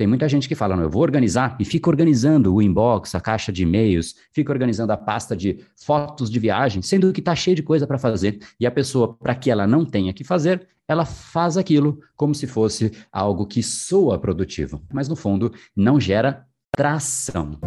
Tem muita gente que fala, não, eu vou organizar e fica organizando o inbox, a caixa de e-mails, fica organizando a pasta de fotos de viagem, sendo que está cheio de coisa para fazer. E a pessoa, para que ela não tenha que fazer, ela faz aquilo como se fosse algo que soa produtivo, mas no fundo não gera tração.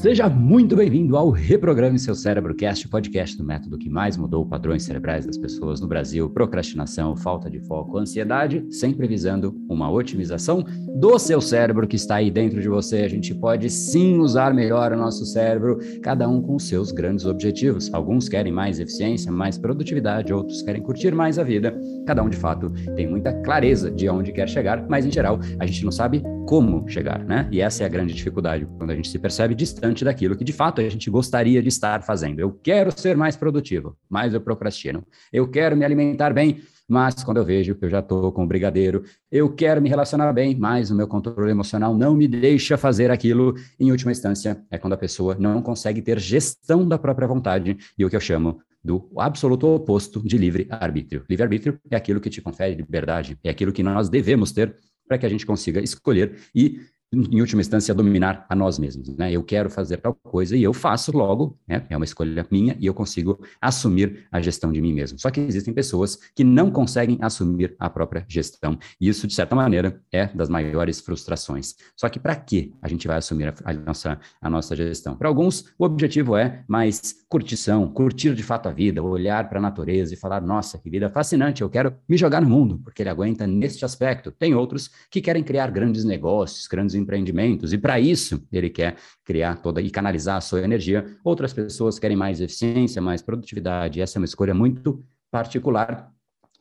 Seja muito bem-vindo ao Reprograme Seu Cérebro Cast, podcast do método que mais mudou padrões cerebrais das pessoas no Brasil, procrastinação, falta de foco, ansiedade, sempre visando uma otimização do seu cérebro que está aí dentro de você. A gente pode sim usar melhor o nosso cérebro, cada um com seus grandes objetivos. Alguns querem mais eficiência, mais produtividade, outros querem curtir mais a vida. Cada um, de fato, tem muita clareza de onde quer chegar, mas em geral a gente não sabe como chegar, né? E essa é a grande dificuldade, quando a gente se percebe distante daquilo que de fato a gente gostaria de estar fazendo. Eu quero ser mais produtivo, mas eu procrastino. Eu quero me alimentar bem, mas quando eu vejo que eu já estou com o brigadeiro, eu quero me relacionar bem, mas o meu controle emocional não me deixa fazer aquilo. Em última instância, é quando a pessoa não consegue ter gestão da própria vontade e o que eu chamo do absoluto oposto de livre-arbítrio. Livre-arbítrio é aquilo que te confere liberdade, é aquilo que nós devemos ter para que a gente consiga escolher e em última instância, dominar a nós mesmos. Né? Eu quero fazer tal coisa e eu faço logo, né? é uma escolha minha e eu consigo assumir a gestão de mim mesmo. Só que existem pessoas que não conseguem assumir a própria gestão e isso, de certa maneira, é das maiores frustrações. Só que para que a gente vai assumir a, nossa, a nossa gestão? Para alguns, o objetivo é mais curtição, curtir de fato a vida, olhar para a natureza e falar: nossa, que vida fascinante, eu quero me jogar no mundo, porque ele aguenta neste aspecto. Tem outros que querem criar grandes negócios, grandes empreendimentos, e para isso ele quer criar toda e canalizar a sua energia. Outras pessoas querem mais eficiência, mais produtividade. Essa é uma escolha muito particular.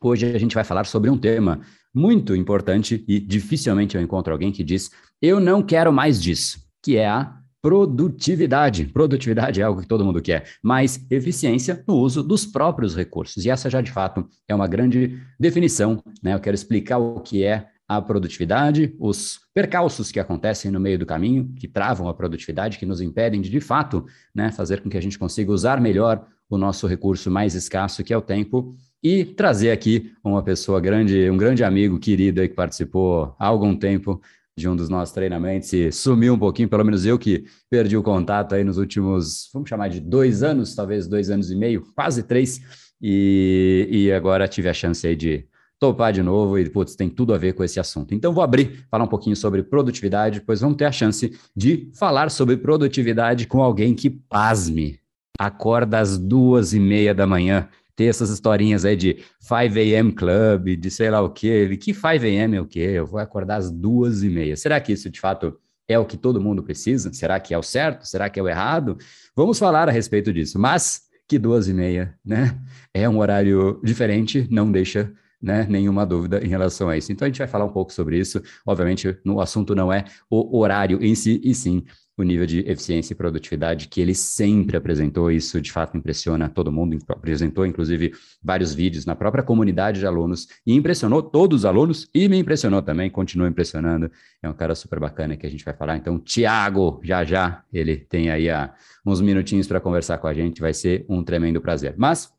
Hoje a gente vai falar sobre um tema muito importante e dificilmente eu encontro alguém que diz: eu não quero mais disso, que é a produtividade. Produtividade é algo que todo mundo quer, mas eficiência no uso dos próprios recursos. E essa já de fato é uma grande definição, né? Eu quero explicar o que é a produtividade, os percalços que acontecem no meio do caminho, que travam a produtividade, que nos impedem de, de fato, né, fazer com que a gente consiga usar melhor o nosso recurso mais escasso, que é o tempo, e trazer aqui uma pessoa grande, um grande amigo querido que participou há algum tempo de um dos nossos treinamentos e sumiu um pouquinho, pelo menos eu que perdi o contato aí nos últimos, vamos chamar de dois anos, talvez dois anos e meio, quase três, e, e agora tive a chance aí de topar de novo e, putz, tem tudo a ver com esse assunto. Então, vou abrir, falar um pouquinho sobre produtividade, depois vamos ter a chance de falar sobre produtividade com alguém que, pasme, acorda às duas e meia da manhã, ter essas historinhas aí de 5 a.m. Club, de sei lá o quê, que 5 a.m. é o quê? Eu vou acordar às duas e meia. Será que isso, de fato, é o que todo mundo precisa? Será que é o certo? Será que é o errado? Vamos falar a respeito disso, mas que duas e meia, né? É um horário diferente, não deixa né, nenhuma dúvida em relação a isso. Então a gente vai falar um pouco sobre isso. Obviamente, no assunto não é o horário em si, e sim o nível de eficiência e produtividade que ele sempre apresentou. Isso de fato impressiona todo mundo, apresentou inclusive vários vídeos na própria comunidade de alunos e impressionou todos os alunos e me impressionou também, continua impressionando. É um cara super bacana que a gente vai falar. Então, Tiago, já já, ele tem aí a, uns minutinhos para conversar com a gente, vai ser um tremendo prazer. Mas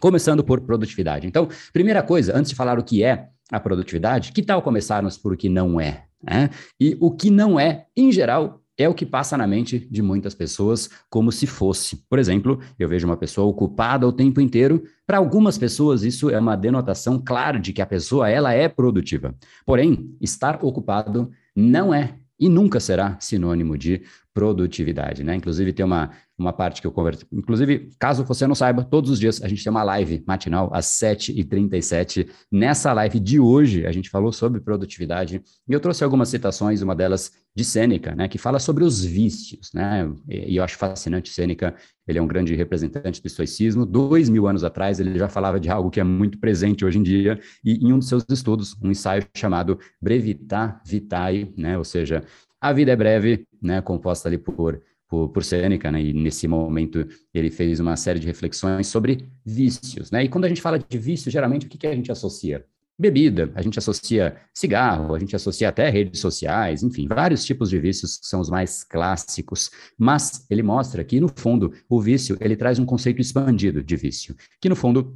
Começando por produtividade. Então, primeira coisa, antes de falar o que é a produtividade, que tal começarmos por o que não é? Né? E o que não é, em geral, é o que passa na mente de muitas pessoas como se fosse. Por exemplo, eu vejo uma pessoa ocupada o tempo inteiro. Para algumas pessoas, isso é uma denotação clara de que a pessoa ela é produtiva. Porém, estar ocupado não é e nunca será sinônimo de produtividade, né? Inclusive tem uma, uma parte que eu converso. Inclusive, caso você não saiba, todos os dias a gente tem uma live matinal às 7h37. Nessa live de hoje, a gente falou sobre produtividade e eu trouxe algumas citações, uma delas de Sêneca, né? Que fala sobre os vícios, né? E, eu acho fascinante Sêneca, ele é um grande representante do estoicismo. Dois mil anos atrás, ele já falava de algo que é muito presente hoje em dia e em um dos seus estudos, um ensaio chamado Brevita Vitae, né? Ou seja, a vida é breve, né, composta ali por, por, por Sêneca, né, e nesse momento ele fez uma série de reflexões sobre vícios, né, e quando a gente fala de vício, geralmente o que, que a gente associa? Bebida, a gente associa cigarro, a gente associa até redes sociais, enfim, vários tipos de vícios são os mais clássicos, mas ele mostra que, no fundo, o vício, ele traz um conceito expandido de vício, que, no fundo,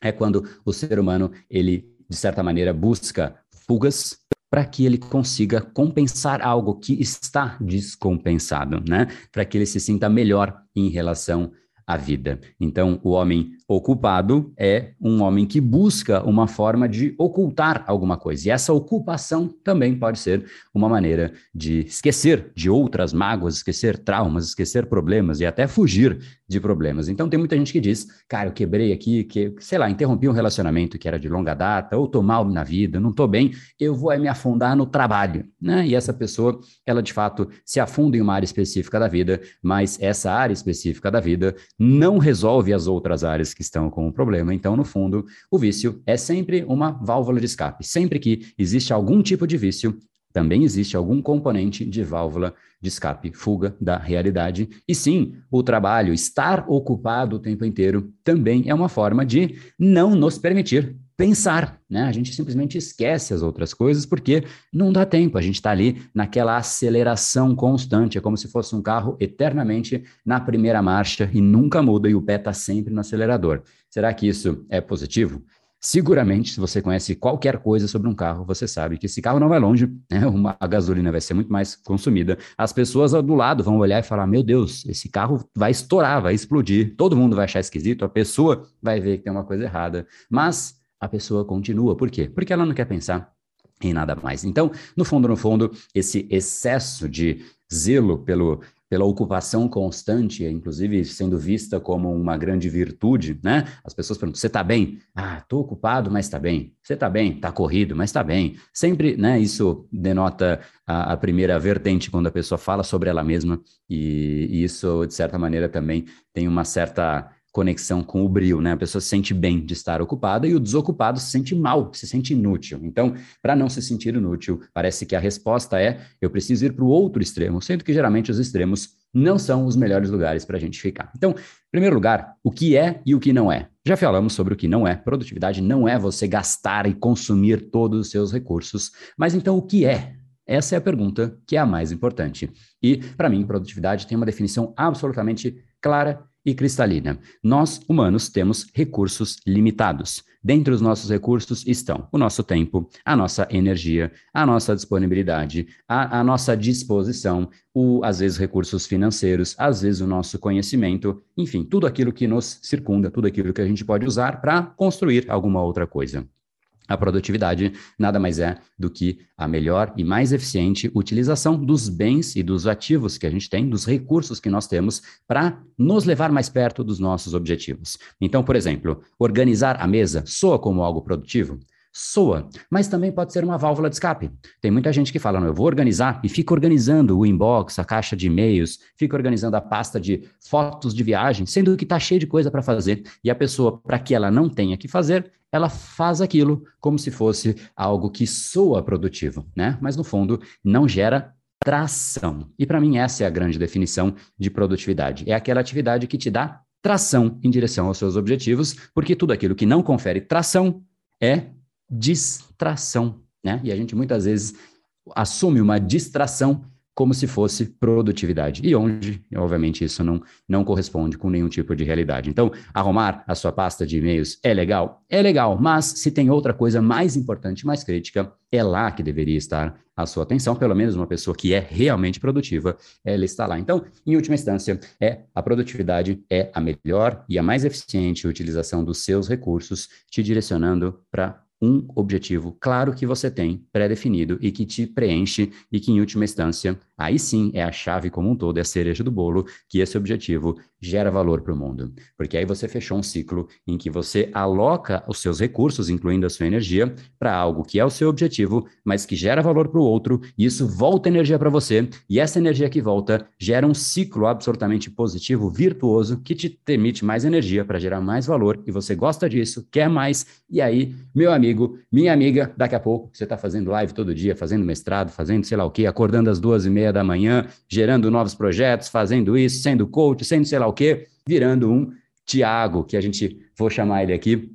é quando o ser humano, ele, de certa maneira, busca fugas para que ele consiga compensar algo que está descompensado, né? Para que ele se sinta melhor em relação à vida. Então, o homem ocupado é um homem que busca uma forma de ocultar alguma coisa. E essa ocupação também pode ser uma maneira de esquecer de outras mágoas, esquecer traumas, esquecer problemas e até fugir de problemas. Então tem muita gente que diz, cara, eu quebrei aqui, que, sei lá, interrompi um relacionamento que era de longa data, ou tô mal na vida, não tô bem, eu vou é, me afundar no trabalho, né? E essa pessoa, ela de fato se afunda em uma área específica da vida, mas essa área específica da vida não resolve as outras áreas que estão com o problema. Então, no fundo, o vício é sempre uma válvula de escape. Sempre que existe algum tipo de vício, também existe algum componente de válvula de escape, fuga da realidade. E sim, o trabalho, estar ocupado o tempo inteiro, também é uma forma de não nos permitir pensar, né? A gente simplesmente esquece as outras coisas porque não dá tempo. A gente está ali naquela aceleração constante, é como se fosse um carro eternamente na primeira marcha e nunca muda e o pé está sempre no acelerador. Será que isso é positivo? Seguramente, se você conhece qualquer coisa sobre um carro, você sabe que esse carro não vai longe, né? Uma, a gasolina vai ser muito mais consumida. As pessoas do lado vão olhar e falar: Meu Deus, esse carro vai estourar, vai explodir. Todo mundo vai achar esquisito, a pessoa vai ver que tem uma coisa errada. Mas a pessoa continua. Por quê? Porque ela não quer pensar em nada mais. Então, no fundo, no fundo, esse excesso de zelo pelo pela ocupação constante, inclusive sendo vista como uma grande virtude, né? As pessoas perguntam: você está bem? Ah, estou ocupado, mas está bem. Você está bem? Está corrido, mas está bem. Sempre, né? Isso denota a, a, primeira vertente quando a pessoa fala sobre ela mesma, e, e isso, de certa maneira, também tem uma certa conexão com o brilho, né? A pessoa se sente bem de estar ocupada e o desocupado se sente mal, se sente inútil. Então, para não se sentir inútil, parece que a resposta é eu preciso ir para o outro extremo, sendo que geralmente os extremos não são os melhores lugares para a gente ficar. Então, em primeiro lugar, o que é e o que não é. Já falamos sobre o que não é. Produtividade não é você gastar e consumir todos os seus recursos. Mas então, o que é? Essa é a pergunta que é a mais importante. E, para mim, produtividade tem uma definição absolutamente clara e cristalina. Nós, humanos, temos recursos limitados. Dentre os nossos recursos estão o nosso tempo, a nossa energia, a nossa disponibilidade, a, a nossa disposição, o, às vezes recursos financeiros, às vezes o nosso conhecimento, enfim, tudo aquilo que nos circunda, tudo aquilo que a gente pode usar para construir alguma outra coisa. A produtividade nada mais é do que a melhor e mais eficiente utilização dos bens e dos ativos que a gente tem, dos recursos que nós temos, para nos levar mais perto dos nossos objetivos. Então, por exemplo, organizar a mesa soa como algo produtivo? Soa, mas também pode ser uma válvula de escape. Tem muita gente que fala, não, eu vou organizar e fica organizando o inbox, a caixa de e-mails, fica organizando a pasta de fotos de viagem, sendo que está cheio de coisa para fazer. E a pessoa, para que ela não tenha que fazer, ela faz aquilo como se fosse algo que soa produtivo, né? Mas no fundo não gera tração. E para mim essa é a grande definição de produtividade. É aquela atividade que te dá tração em direção aos seus objetivos, porque tudo aquilo que não confere tração é distração, né? E a gente muitas vezes assume uma distração como se fosse produtividade. E onde, obviamente, isso não, não corresponde com nenhum tipo de realidade. Então, arrumar a sua pasta de e-mails é legal? É legal, mas se tem outra coisa mais importante, mais crítica, é lá que deveria estar a sua atenção. Pelo menos uma pessoa que é realmente produtiva, ela está lá. Então, em última instância, é a produtividade é a melhor e a mais eficiente utilização dos seus recursos, te direcionando para um objetivo claro que você tem, pré-definido e que te preenche e que, em última instância, aí sim é a chave como um todo, é a cereja do bolo, que esse objetivo gera valor para o mundo. Porque aí você fechou um ciclo em que você aloca os seus recursos, incluindo a sua energia, para algo que é o seu objetivo, mas que gera valor para o outro, e isso volta energia para você, e essa energia que volta gera um ciclo absolutamente positivo, virtuoso, que te permite mais energia para gerar mais valor, e você gosta disso, quer mais, e aí, meu amigo, minha amiga, daqui a pouco você está fazendo live todo dia, fazendo mestrado, fazendo sei lá o quê, acordando às duas e meia da manhã, gerando novos projetos, fazendo isso, sendo coach, sendo sei lá o quê, virando um Tiago, que a gente vou chamar ele aqui.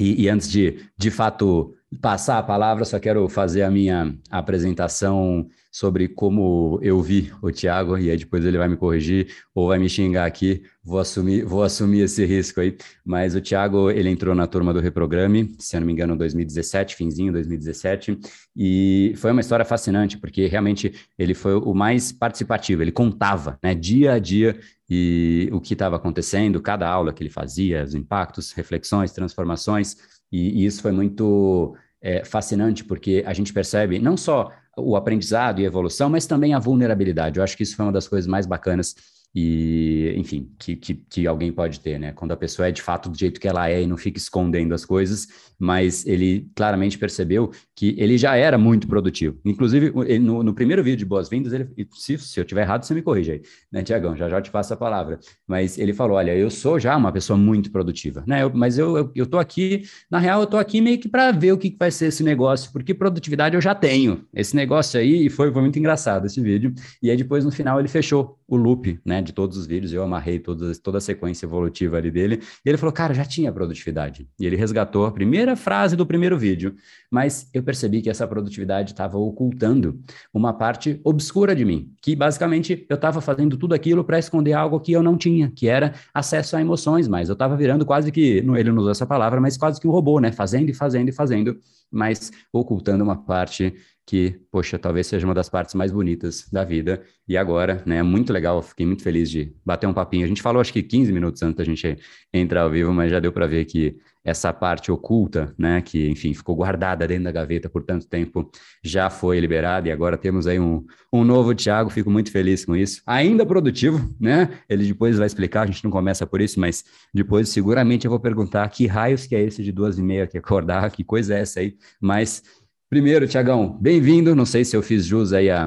E, e, antes de, de fato, passar a palavra, só quero fazer a minha apresentação sobre como eu vi o Thiago, e aí depois ele vai me corrigir ou vai me xingar aqui, vou assumir, vou assumir esse risco aí, mas o Thiago, ele entrou na turma do Reprograme, se eu não me engano, 2017, finzinho 2017, e foi uma história fascinante, porque realmente ele foi o mais participativo, ele contava, né, dia a dia, e o que estava acontecendo, cada aula que ele fazia, os impactos, reflexões, transformações, e, e isso foi muito é, fascinante, porque a gente percebe não só o aprendizado e a evolução, mas também a vulnerabilidade. Eu acho que isso foi uma das coisas mais bacanas e, enfim, que, que, que, alguém pode ter, né? Quando a pessoa é de fato do jeito que ela é e não fica escondendo as coisas, mas ele claramente percebeu que ele já era muito produtivo. Inclusive, ele, no, no, primeiro vídeo de boas-vindas, ele, se, se eu tiver errado, você me corrige aí, né, Tiagão? Já já te passo a palavra. Mas ele falou: olha, eu sou já uma pessoa muito produtiva, né? Eu, mas eu, eu, eu tô aqui, na real, eu tô aqui meio que para ver o que, que vai ser esse negócio, porque produtividade eu já tenho. Esse negócio aí, e foi, foi muito engraçado esse vídeo. E aí, depois, no final, ele fechou o loop, né? De todos os vídeos, eu amarrei toda, toda a sequência evolutiva ali dele, e ele falou, cara, já tinha produtividade. E ele resgatou a primeira frase do primeiro vídeo, mas eu percebi que essa produtividade estava ocultando uma parte obscura de mim, que basicamente eu estava fazendo tudo aquilo para esconder algo que eu não tinha, que era acesso a emoções, mas eu estava virando quase que, ele não usou essa palavra, mas quase que um robô, né? Fazendo e fazendo e fazendo, mas ocultando uma parte que, poxa, talvez seja uma das partes mais bonitas da vida. E agora, né, muito legal, fiquei muito feliz de bater um papinho. A gente falou acho que 15 minutos antes da gente entrar ao vivo, mas já deu para ver que essa parte oculta, né, que, enfim, ficou guardada dentro da gaveta por tanto tempo, já foi liberada e agora temos aí um, um novo Thiago, fico muito feliz com isso. Ainda produtivo, né? Ele depois vai explicar, a gente não começa por isso, mas depois seguramente eu vou perguntar que raios que é esse de duas e meia que acordar, que coisa é essa aí, mas Primeiro, Tiagão, bem-vindo. Não sei se eu fiz jus aí a,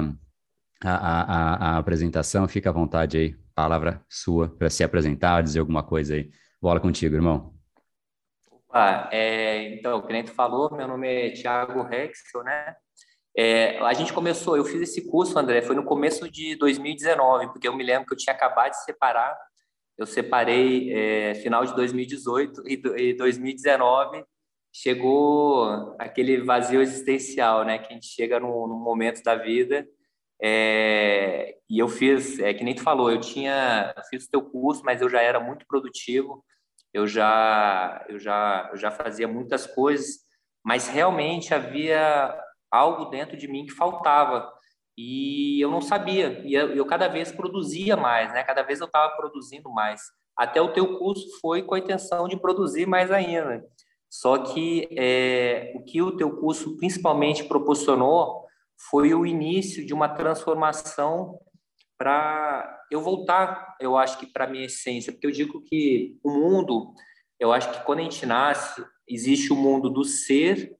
a, a, a apresentação. Fica à vontade aí, palavra sua para se apresentar, dizer alguma coisa aí. Bola contigo, irmão. Opa, é, então, o cliente falou, meu nome é Thiago Rexel, né? É, a gente começou, eu fiz esse curso, André, foi no começo de 2019, porque eu me lembro que eu tinha acabado de separar. Eu separei é, final de 2018 e, e 2019 chegou aquele vazio existencial, né? Que a gente chega num, num momento da vida é, e eu fiz, é que nem tu falou, eu tinha, eu fiz o teu curso, mas eu já era muito produtivo, eu já, eu já, eu já fazia muitas coisas, mas realmente havia algo dentro de mim que faltava e eu não sabia. E eu, eu cada vez produzia mais, né? Cada vez eu estava produzindo mais. Até o teu curso foi com a intenção de produzir mais ainda. Só que é, o que o teu curso principalmente proporcionou foi o início de uma transformação para eu voltar, eu acho que para minha essência, porque eu digo que o mundo, eu acho que quando a gente nasce, existe o mundo do ser,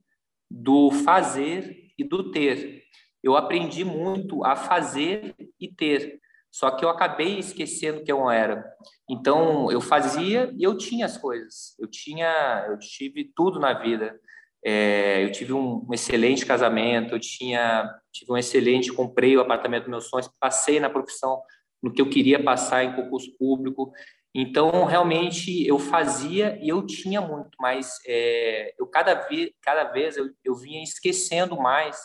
do fazer e do ter. Eu aprendi muito a fazer e ter. Só que eu acabei esquecendo que eu era. Então, eu fazia e eu tinha as coisas. Eu tinha, eu tive tudo na vida. É, eu tive um, um, excelente casamento, eu tinha, tive um excelente, comprei o apartamento dos meus sonhos, passei na profissão no que eu queria passar em concurso público. Então, realmente, eu fazia e eu tinha muito, mas é, eu cada vez, cada vez eu, eu vinha esquecendo mais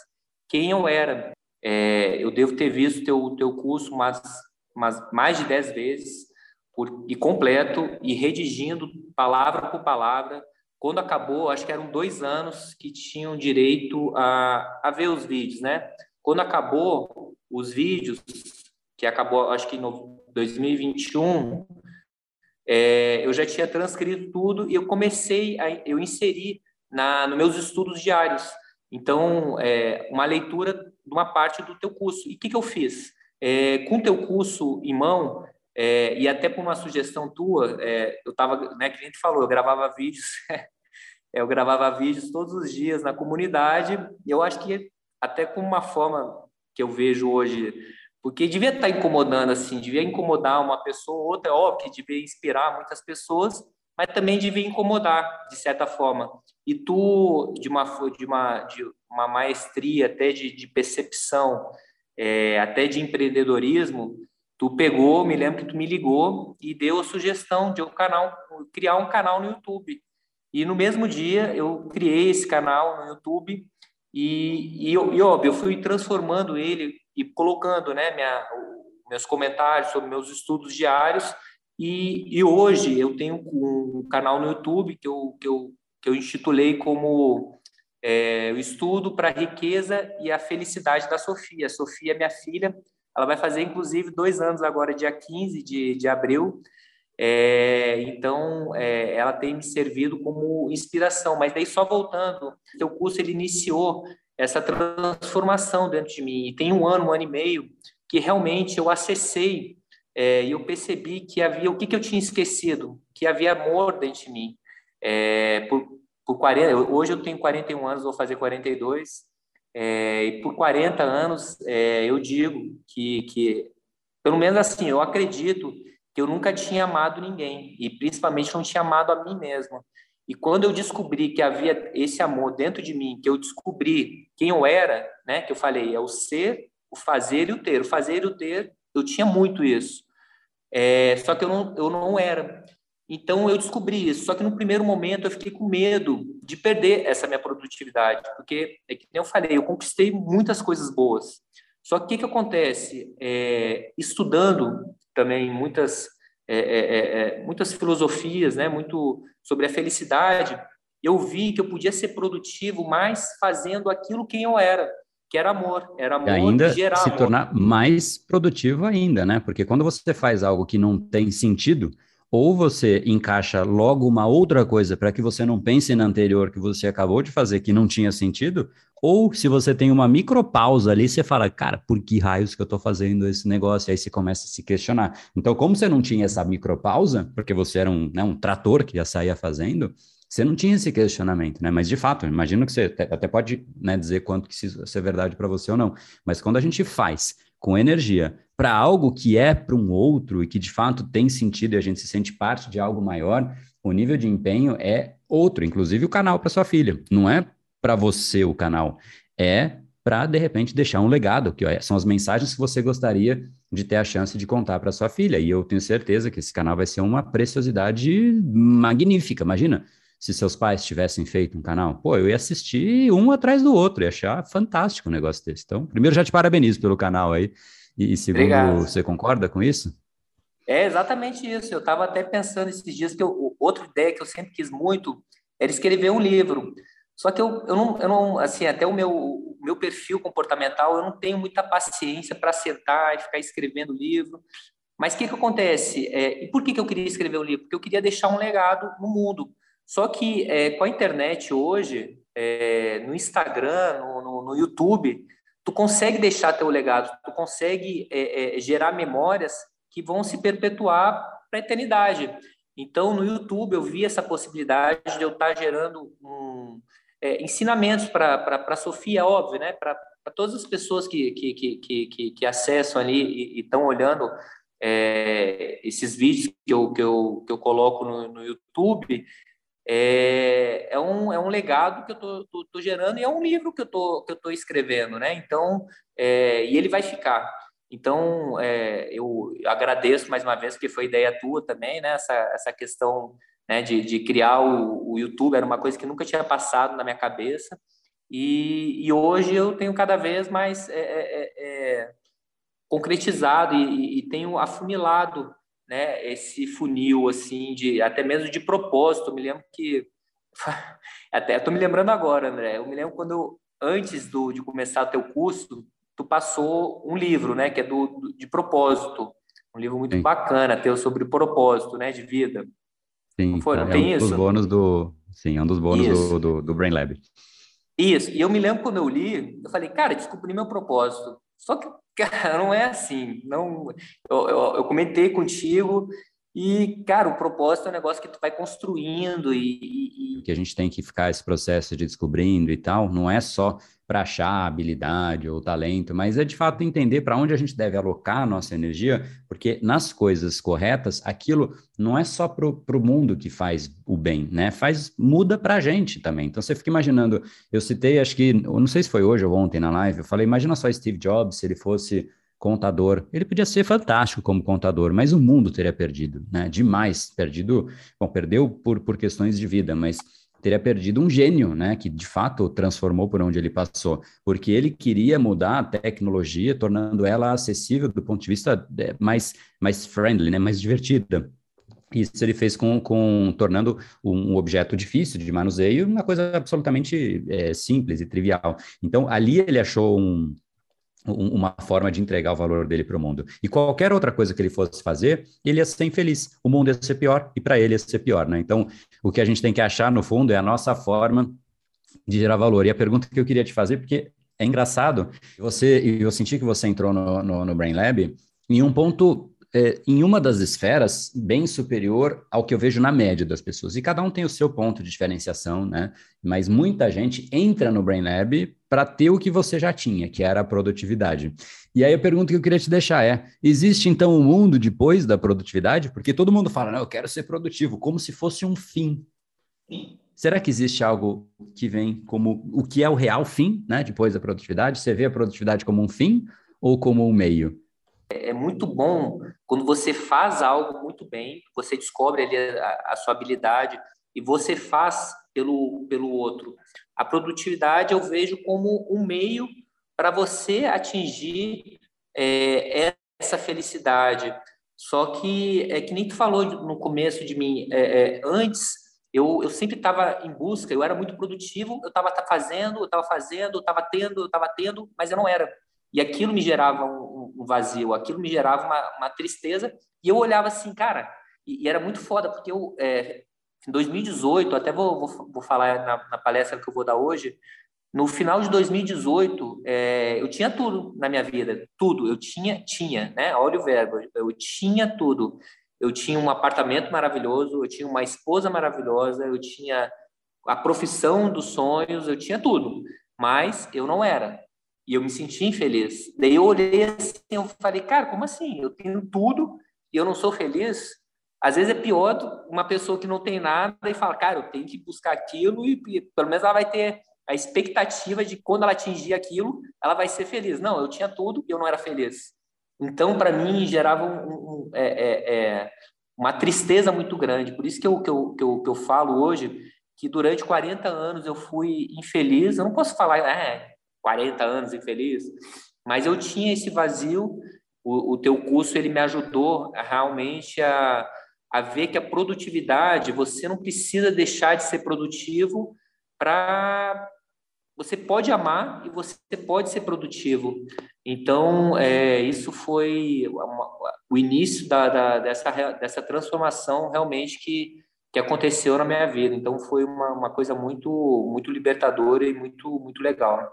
quem eu era. É, eu devo ter visto teu teu curso mas, mas mais de dez vezes por, e completo e redigindo palavra por palavra. Quando acabou, acho que eram dois anos que tinham direito a, a ver os vídeos, né? Quando acabou os vídeos, que acabou, acho que em 2021, é, eu já tinha transcrito tudo e eu comecei a eu inseri nos meus estudos diários. Então, é, uma leitura de uma parte do teu curso. E o que, que eu fiz? É, com o teu curso em mão, é, e até por uma sugestão tua, é, eu estava, né, que a gente falou, eu gravava vídeos, eu gravava vídeos todos os dias na comunidade, e eu acho que até com uma forma que eu vejo hoje, porque devia estar tá incomodando assim, devia incomodar uma pessoa ou outra, é óbvio que devia inspirar muitas pessoas, mas também devia incomodar de certa forma. E tu de uma de uma de uma maestria até de, de percepção, é, até de empreendedorismo, tu pegou, me lembro que tu me ligou e deu a sugestão de um canal, criar um canal no YouTube. E no mesmo dia eu criei esse canal no YouTube e, e, e óbvio, eu fui transformando ele e colocando né, minha, meus comentários sobre meus estudos diários. E, e hoje eu tenho um canal no YouTube que eu, que eu, que eu intitulei como é, o estudo para a riqueza e a felicidade da Sofia. Sofia, minha filha, ela vai fazer inclusive dois anos agora, dia 15 de, de abril. É, então, é, ela tem me servido como inspiração. Mas daí, só voltando, o curso ele iniciou essa transformação dentro de mim. E tem um ano, um ano e meio, que realmente eu acessei é, e eu percebi que havia o que, que eu tinha esquecido, que havia amor dentro de mim. É, por, por 40, hoje eu tenho 41 anos, vou fazer 42, é, e por 40 anos é, eu digo que, que, pelo menos assim, eu acredito que eu nunca tinha amado ninguém e principalmente não tinha amado a mim mesmo. E quando eu descobri que havia esse amor dentro de mim, que eu descobri quem eu era, né, que eu falei, é o ser, o fazer e o ter. O fazer e o ter, eu tinha muito isso. É, só que eu não, eu não era. Então eu descobri isso. Só que no primeiro momento eu fiquei com medo de perder essa minha produtividade, porque é que eu falei, eu conquistei muitas coisas boas. Só que o que, que acontece? É, estudando também muitas, é, é, é, é, muitas filosofias, né, muito sobre a felicidade, eu vi que eu podia ser produtivo mais fazendo aquilo quem eu era, que era amor, era amor e ainda gerar se amor. tornar mais produtivo ainda, né? Porque quando você faz algo que não tem sentido, ou você encaixa logo uma outra coisa para que você não pense na anterior que você acabou de fazer que não tinha sentido, ou se você tem uma micropausa ali, você fala, cara, por que raios que eu estou fazendo esse negócio? E aí você começa a se questionar. Então, como você não tinha essa micropausa, porque você era um, né, um trator que já saía fazendo, você não tinha esse questionamento, né? Mas de fato, imagino que você até pode né, dizer quanto que isso é verdade para você ou não. Mas quando a gente faz com energia para algo que é para um outro e que de fato tem sentido e a gente se sente parte de algo maior, o nível de empenho é outro, inclusive o canal para sua filha. Não é para você o canal, é para de repente deixar um legado, que são as mensagens que você gostaria de ter a chance de contar para sua filha. E eu tenho certeza que esse canal vai ser uma preciosidade magnífica. Imagina se seus pais tivessem feito um canal, pô, eu ia assistir um atrás do outro, ia achar fantástico um negócio desse. Então, primeiro já te parabenizo pelo canal aí. E, segundo, Obrigado. você concorda com isso? É exatamente isso. Eu estava até pensando esses dias que eu, outra ideia que eu sempre quis muito era escrever um livro. Só que eu, eu, não, eu não, assim, até o meu, o meu perfil comportamental, eu não tenho muita paciência para sentar e ficar escrevendo livro. Mas o que, que acontece? É, e por que, que eu queria escrever o livro? Porque eu queria deixar um legado no mundo. Só que é, com a internet hoje, é, no Instagram, no, no, no, YouTube, tu consegue deixar teu legado, tu consegue é, é gerar memórias que vão se perpetuar para a eternidade. Então, no YouTube, eu vi essa possibilidade de eu estar gerando um, é, ensinamentos para a Sofia, óbvio, né? para todas as pessoas que, que, que, que, que acessam ali e estão olhando é, esses vídeos que eu, que eu, que eu coloco no, no YouTube, é, é, um, é um legado que eu tô, gerando e é um livro que eu tô, que eu tô escrevendo, né? Então, é, e ele vai ficar. Então, é, eu agradeço mais uma vez, porque foi ideia tua também, né? Essa, essa questão né, de, de criar o, o YouTube era uma coisa que nunca tinha passado na minha cabeça. E, e hoje eu tenho cada vez mais é, é, é concretizado e, e, tenho afunilado né, esse funil assim de até mesmo de propósito. Eu me lembro que até estou me lembrando agora, André. Eu me lembro quando antes do, de começar o teu curso, tu passou um livro, né, que é do, do de propósito, um livro muito Sim. bacana, teu sobre propósito, né, de vida. Sim, não foi? Não é tem um isso? dos bônus do. Sim, é um dos bônus do, do, do, Brain Lab. Isso, e eu me lembro quando eu li, eu falei, cara, descobri meu propósito. Só que, cara, não é assim. Não, eu, eu, eu comentei contigo e, cara, o propósito é um negócio que tu vai construindo e, e, e... que a gente tem que ficar esse processo de descobrindo e tal, não é só para achar habilidade ou talento, mas é de fato entender para onde a gente deve alocar a nossa energia, porque nas coisas corretas, aquilo não é só para o mundo que faz o bem, né? Faz, muda para a gente também. Então você fica imaginando, eu citei, acho que, não sei se foi hoje ou ontem na live, eu falei, imagina só Steve Jobs se ele fosse contador. Ele podia ser fantástico como contador, mas o mundo teria perdido, né? Demais, perdido. Bom, perdeu por, por questões de vida, mas teria perdido um gênio, né, que de fato transformou por onde ele passou, porque ele queria mudar a tecnologia, tornando ela acessível do ponto de vista é, mais, mais friendly, né, mais divertida. Isso ele fez com, com tornando um objeto difícil de manuseio uma coisa absolutamente é, simples e trivial. Então, ali ele achou um, uma forma de entregar o valor dele para o mundo. E qualquer outra coisa que ele fosse fazer, ele ia ser infeliz. O mundo ia ser pior e para ele ia ser pior, né? Então, o que a gente tem que achar no fundo é a nossa forma de gerar valor. E a pergunta que eu queria te fazer, porque é engraçado, você, eu senti que você entrou no, no, no Brain Lab em um ponto é, em uma das esferas bem superior ao que eu vejo na média das pessoas. E cada um tem o seu ponto de diferenciação, né? Mas muita gente entra no Brain Lab para ter o que você já tinha, que era a produtividade. E aí a pergunta que eu queria te deixar é: existe então um mundo depois da produtividade? Porque todo mundo fala, não, eu quero ser produtivo, como se fosse um fim. Será que existe algo que vem como o que é o real fim, né? Depois da produtividade? Você vê a produtividade como um fim ou como um meio? É, é muito bom quando você faz algo muito bem, você descobre ali a, a sua habilidade e você faz pelo, pelo outro. A produtividade eu vejo como um meio para você atingir é, essa felicidade. Só que é que nem tu falou no começo de mim, é, é, antes eu, eu sempre estava em busca, eu era muito produtivo, eu estava fazendo, eu estava fazendo, eu estava tendo, eu estava tendo, mas eu não era. E aquilo me gerava um, um vazio, aquilo me gerava uma, uma, tristeza. E eu olhava assim, cara, e, e era muito foda, porque eu, é, em 2018, até vou, vou, vou falar na, na, palestra que eu vou dar hoje, no final de 2018, é, eu tinha tudo na minha vida, tudo. Eu tinha, tinha, né? Olha o verbo, eu tinha tudo. Eu tinha um apartamento maravilhoso, eu tinha uma esposa maravilhosa, eu tinha a profissão dos sonhos, eu tinha tudo. Mas eu não era e eu me senti infeliz. Daí eu olhei assim, eu falei, cara, como assim? Eu tenho tudo e eu não sou feliz? Às vezes é pior uma pessoa que não tem nada e fala, cara, eu tenho que buscar aquilo e, pelo menos ela vai ter a expectativa de quando ela atingir aquilo, ela vai ser feliz. Não, eu tinha tudo e eu não era feliz. Então, para mim, gerava um, um, é, é, é, uma tristeza muito grande. Por isso que eu, que, eu, que, eu, que eu falo hoje que durante 40 anos eu fui infeliz. Eu não posso falar, é, 40 anos infeliz, mas eu tinha esse vazio. O, o teu curso ele me ajudou realmente a, a ver que a produtividade você não precisa deixar de ser produtivo para você pode amar e você pode ser produtivo. Então, é, isso foi o início da, da, dessa, dessa transformação realmente que, que aconteceu na minha vida. Então, foi uma, uma coisa muito, muito libertadora e muito, muito legal.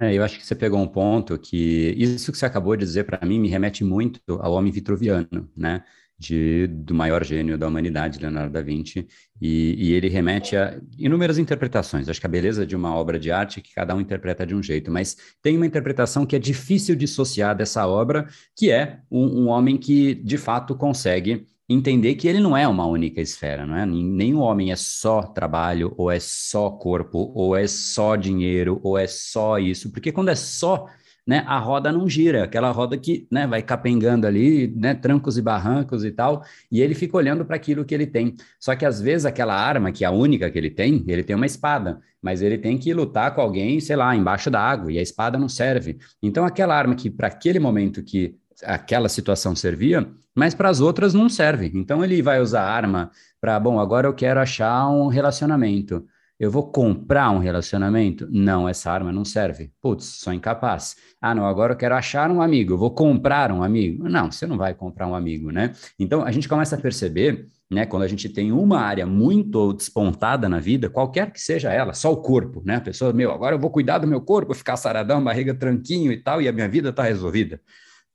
É, eu acho que você pegou um ponto que isso que você acabou de dizer para mim me remete muito ao homem vitruviano, né? De, do maior gênio da humanidade, Leonardo da Vinci, e, e, ele remete a inúmeras interpretações. Acho que a beleza de uma obra de arte é que cada um interpreta de um jeito, mas tem uma interpretação que é difícil dissociar dessa obra, que é um, um homem que de fato consegue entender que ele não é uma única esfera, não é? Nenhum homem é só trabalho, ou é só corpo, ou é só dinheiro, ou é só isso, porque quando é só, né, a roda não gira, aquela roda que, né, vai capengando ali, né, trancos e barrancos e tal, e ele fica olhando para aquilo que ele tem. Só que às vezes aquela arma, que é a única que ele tem, ele tem uma espada, mas ele tem que lutar com alguém, sei lá, embaixo da água, e a espada não serve. Então aquela arma que para aquele momento que aquela situação servia, mas para as outras não serve. Então ele vai usar arma para, bom, agora eu quero achar um relacionamento. Eu vou comprar um relacionamento? Não, essa arma não serve. Putz, sou incapaz. Ah, não, agora eu quero achar um amigo. Eu vou comprar um amigo? Não, você não vai comprar um amigo, né? Então a gente começa a perceber, né, quando a gente tem uma área muito despontada na vida, qualquer que seja ela, só o corpo, né? A pessoa, meu, agora eu vou cuidar do meu corpo, ficar saradão, barriga tranquinho e tal, e a minha vida está resolvida.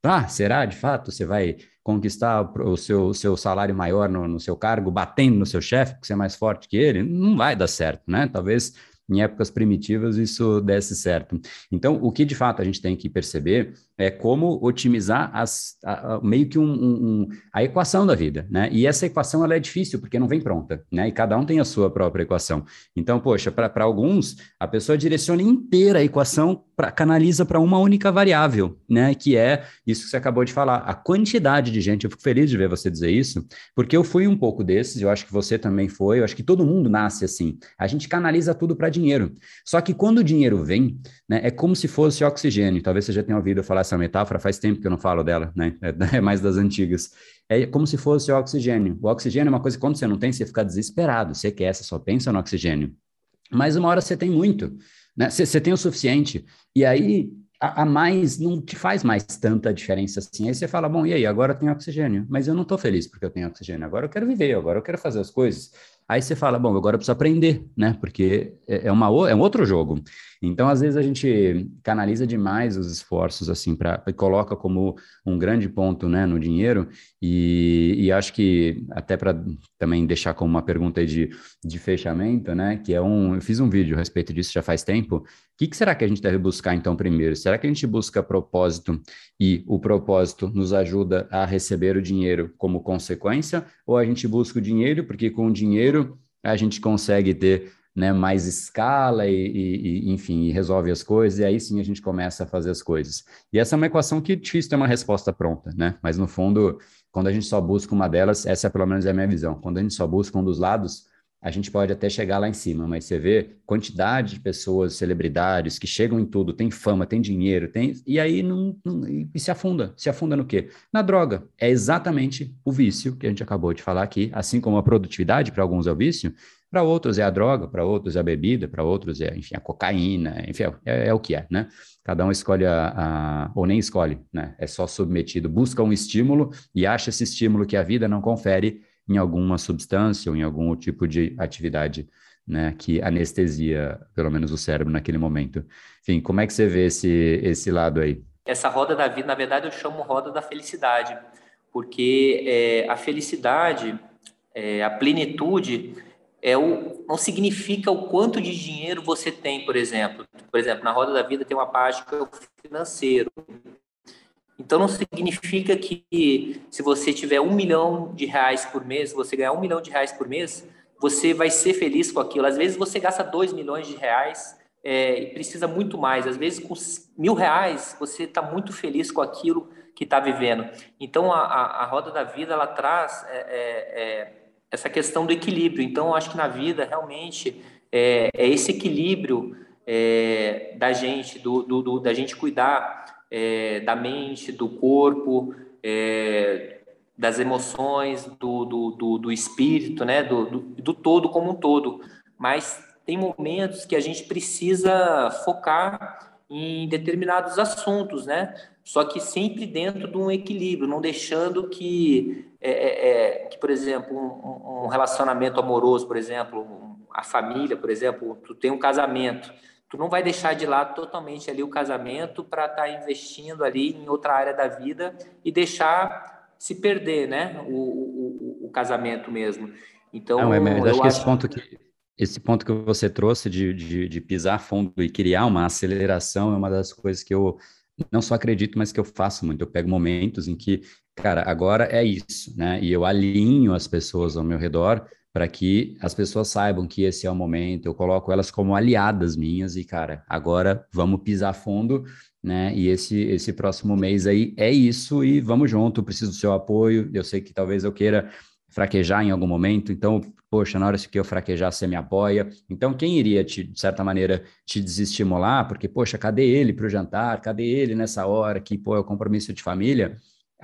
Tá, será de fato? Você vai conquistar o seu, seu salário maior no, no seu cargo, batendo no seu chefe, porque você é mais forte que ele? Não vai dar certo, né? Talvez em épocas primitivas isso desse certo. Então, o que de fato a gente tem que perceber é como otimizar as, a, a, meio que um, um, a equação da vida, né? E essa equação ela é difícil porque não vem pronta, né? E cada um tem a sua própria equação. Então, poxa, para alguns, a pessoa direciona inteira a equação pra, canaliza para uma única variável, né? Que é isso que você acabou de falar, a quantidade de gente. Eu fico feliz de ver você dizer isso, porque eu fui um pouco desses, eu acho que você também foi, eu acho que todo mundo nasce assim. A gente canaliza tudo para dinheiro. Só que quando o dinheiro vem, né, é como se fosse oxigênio. Talvez você já tenha ouvido falar essa metáfora, faz tempo que eu não falo dela, né? É, é mais das antigas. É como se fosse oxigênio. O oxigênio é uma coisa que quando você não tem, você fica desesperado. Você quer, você só pensa no oxigênio. Mas uma hora você tem muito, né? Você, você tem o suficiente. E aí a, a, mais não te faz mais tanta diferença assim. Aí você fala, bom, e aí, agora eu tenho oxigênio, mas eu não estou feliz porque eu tenho oxigênio. Agora eu quero viver, agora eu quero fazer as coisas. Aí você fala, bom, agora eu preciso aprender, né? Porque é, é, uma, é um outro jogo. Então, às vezes, a gente canaliza demais os esforços, assim, para e coloca como um grande ponto, né, no dinheiro. E, e acho que, até para também deixar como uma pergunta de, de fechamento, né, que é um. Eu fiz um vídeo a respeito disso já faz tempo. O que, que será que a gente deve buscar, então, primeiro? Será que a gente busca propósito e o propósito nos ajuda a receber o dinheiro como consequência? Ou a gente busca o dinheiro porque com o dinheiro a gente consegue ter né, mais escala e, e, e, enfim, resolve as coisas, e aí sim a gente começa a fazer as coisas. E essa é uma equação que é difícil ter uma resposta pronta, né? Mas no fundo, quando a gente só busca uma delas, essa pelo menos é a minha visão. Quando a gente só busca um dos lados, a gente pode até chegar lá em cima, mas você vê quantidade de pessoas, celebridades que chegam em tudo, tem fama, tem dinheiro, tem e aí não, não e se afunda. Se afunda no quê? Na droga. É exatamente o vício que a gente acabou de falar aqui, assim como a produtividade para alguns é o vício, para outros é a droga, para outros é a bebida, para outros é, enfim, a cocaína, enfim, é, é, o que é, né? Cada um escolhe a, a, ou nem escolhe, né? É só submetido, busca um estímulo e acha esse estímulo que a vida não confere em alguma substância ou em algum tipo de atividade, né? Que anestesia, pelo menos, o cérebro naquele momento. Enfim, como é que você vê esse, esse lado aí? Essa roda da vida, na verdade, eu chamo roda da felicidade, porque é, a felicidade, é, a plenitude, é o, não significa o quanto de dinheiro você tem, por exemplo. Por exemplo, na roda da vida tem uma parte que é o financeiro. Então não significa que se você tiver um milhão de reais por mês, você ganhar um milhão de reais por mês, você vai ser feliz com aquilo. Às vezes você gasta dois milhões de reais é, e precisa muito mais. Às vezes com mil reais você está muito feliz com aquilo que está vivendo. Então a, a, a, roda da vida ela traz é, é, é essa questão do equilíbrio. Então, eu acho que na vida, realmente, é, é esse equilíbrio é, da gente, do, do, do, da gente cuidar é, da mente, do corpo, é, das emoções, do, do, do, do espírito, né? Do, do, do todo como um todo. Mas tem momentos que a gente precisa focar em determinados assuntos, né? Só que sempre dentro de um equilíbrio, não deixando que, é, é, é que por exemplo, um, um, relacionamento amoroso, por exemplo, a família, por exemplo, tu tem um casamento, tu não vai deixar de lado totalmente ali o casamento para estar tá investindo ali em outra área da vida e deixar se perder, né? O, o, o casamento mesmo. Então, não, é, eu acho que esse ponto que esse ponto que você trouxe de, de, de, pisar fundo e criar uma aceleração é uma das coisas que eu não só acredito, mas que eu faço muito. Eu pego momentos em que, cara, agora é isso, né? E eu alinho as pessoas ao meu redor para que as pessoas saibam que esse é o momento. Eu coloco elas como aliadas minhas e, cara, agora vamos pisar fundo, né? E esse esse próximo mês aí é isso e vamos junto. Preciso do seu apoio. Eu sei que talvez eu queira fraquejar em algum momento, então, poxa, na hora que eu fraquejar, você me apoia. Então, quem iria, te, de certa maneira, te desestimular, porque, poxa, cadê ele para o jantar? Cadê ele nessa hora que, pô, é o compromisso de família?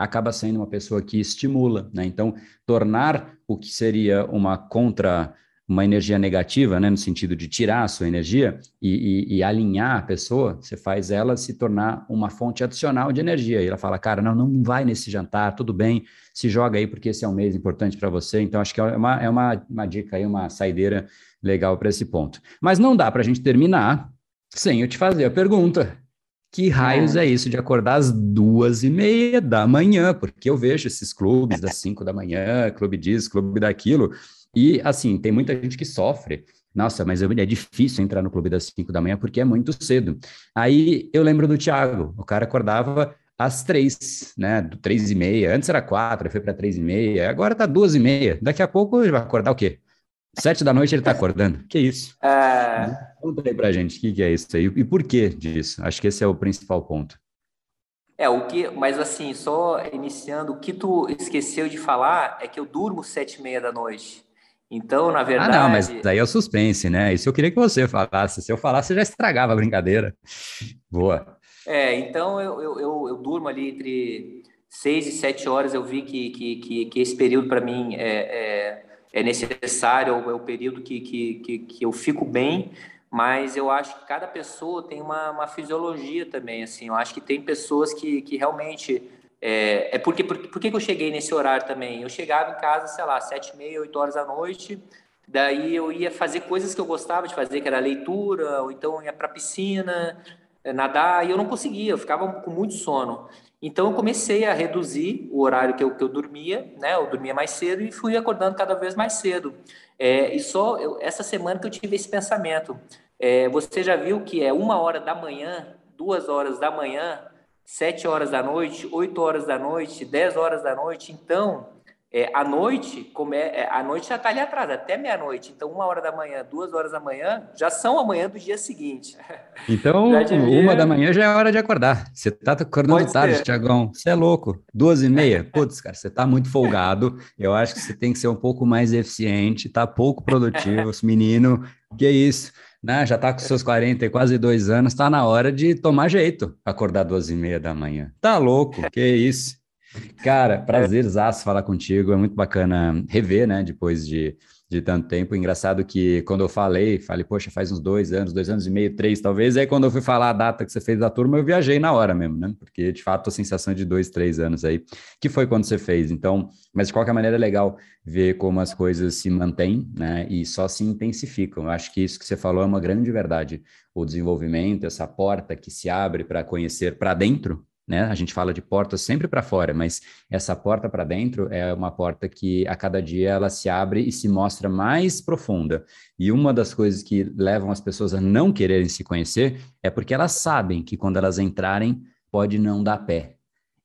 Acaba sendo uma pessoa que estimula, né? Então, tornar o que seria uma contra uma energia negativa, né, no sentido de tirar a sua energia e, e, e, alinhar a pessoa, você faz ela se tornar uma fonte adicional de energia. E ela fala, cara, não, não vai nesse jantar, tudo bem, se joga aí porque esse é um mês importante para você. Então, acho que é uma, é uma, uma dica aí, uma saideira legal para esse ponto. Mas não dá para a gente terminar sem eu te fazer a pergunta. Que raios é. é isso de acordar às duas e meia da manhã? Porque eu vejo esses clubes das cinco da manhã, clube disso, clube daquilo, e, assim, tem muita gente que sofre. Nossa, mas é difícil entrar no clube das 5 da manhã porque é muito cedo. Aí eu lembro do Thiago, o cara acordava às três, né? Do três e meia. Antes era quatro, foi para três e meia. Agora tá duas e meia. Daqui a pouco ele vai acordar o quê? Sete da noite ele está acordando. Que isso? É... Conta aí pra gente o que, que é isso aí e por que disso. Acho que esse é o principal ponto. É, o que, mas assim, só iniciando, o que tu esqueceu de falar é que eu durmo sete e meia da noite. Então, na verdade. Ah, não, mas daí é o suspense, né? Isso eu queria que você falasse. Se eu falasse, você já estragava a brincadeira. Boa. É, então eu, eu, eu, eu durmo ali entre seis e sete horas. Eu vi que, que, que, que esse período para mim é, é, é, necessário, é o período que, que, que, que eu fico bem mas eu acho que cada pessoa tem uma, uma fisiologia também, assim, eu acho que tem pessoas que, que realmente, é, é porque, por, por que eu cheguei nesse horário também? Eu chegava em casa, sei lá, sete e meia, oito horas da noite, daí eu ia fazer coisas que eu gostava de fazer, que era leitura, ou então ia para piscina, é, nadar, e eu não conseguia, eu ficava com muito sono. Então eu comecei a reduzir o horário que eu, que eu dormia, né? Eu dormia mais cedo e fui acordando cada vez mais cedo. É, e só eu, essa semana que eu tive esse pensamento. É, você já viu que é uma hora da manhã, duas horas da manhã, sete horas da noite, oito horas da noite, dez horas da noite. Então, é, à noite, como é, a noite já está ali atrás, até meia-noite. Então, uma hora da manhã, duas horas da manhã, já são amanhã do dia seguinte. Então, uma da manhã já é hora de acordar. Você está acordando Pode tarde, Tiagão. Você é louco. Duas e meia? Putz, cara, você está muito folgado. Eu acho que você tem que ser um pouco mais eficiente, tá pouco produtivo. Menino, que isso? né, já está com seus 40 e quase dois anos, está na hora de tomar jeito, acordar duas e meia da manhã. Tá louco, que isso. Cara, prazerzaço falar contigo, é muito bacana rever, né, depois de de tanto tempo. Engraçado que quando eu falei, falei, poxa, faz uns dois anos, dois anos e meio, três talvez. Aí quando eu fui falar a data que você fez da turma, eu viajei na hora mesmo, né? Porque de fato a sensação de dois, três anos aí, que foi quando você fez. Então, mas de qualquer maneira é legal ver como as coisas se mantêm, né? E só se intensificam. Eu acho que isso que você falou é uma grande verdade. O desenvolvimento, essa porta que se abre para conhecer para dentro, né? A gente fala de portas sempre para fora, mas essa porta para dentro é uma porta que a cada dia ela se abre e se mostra mais profunda. E uma das coisas que levam as pessoas a não quererem se conhecer é porque elas sabem que quando elas entrarem pode não dar pé.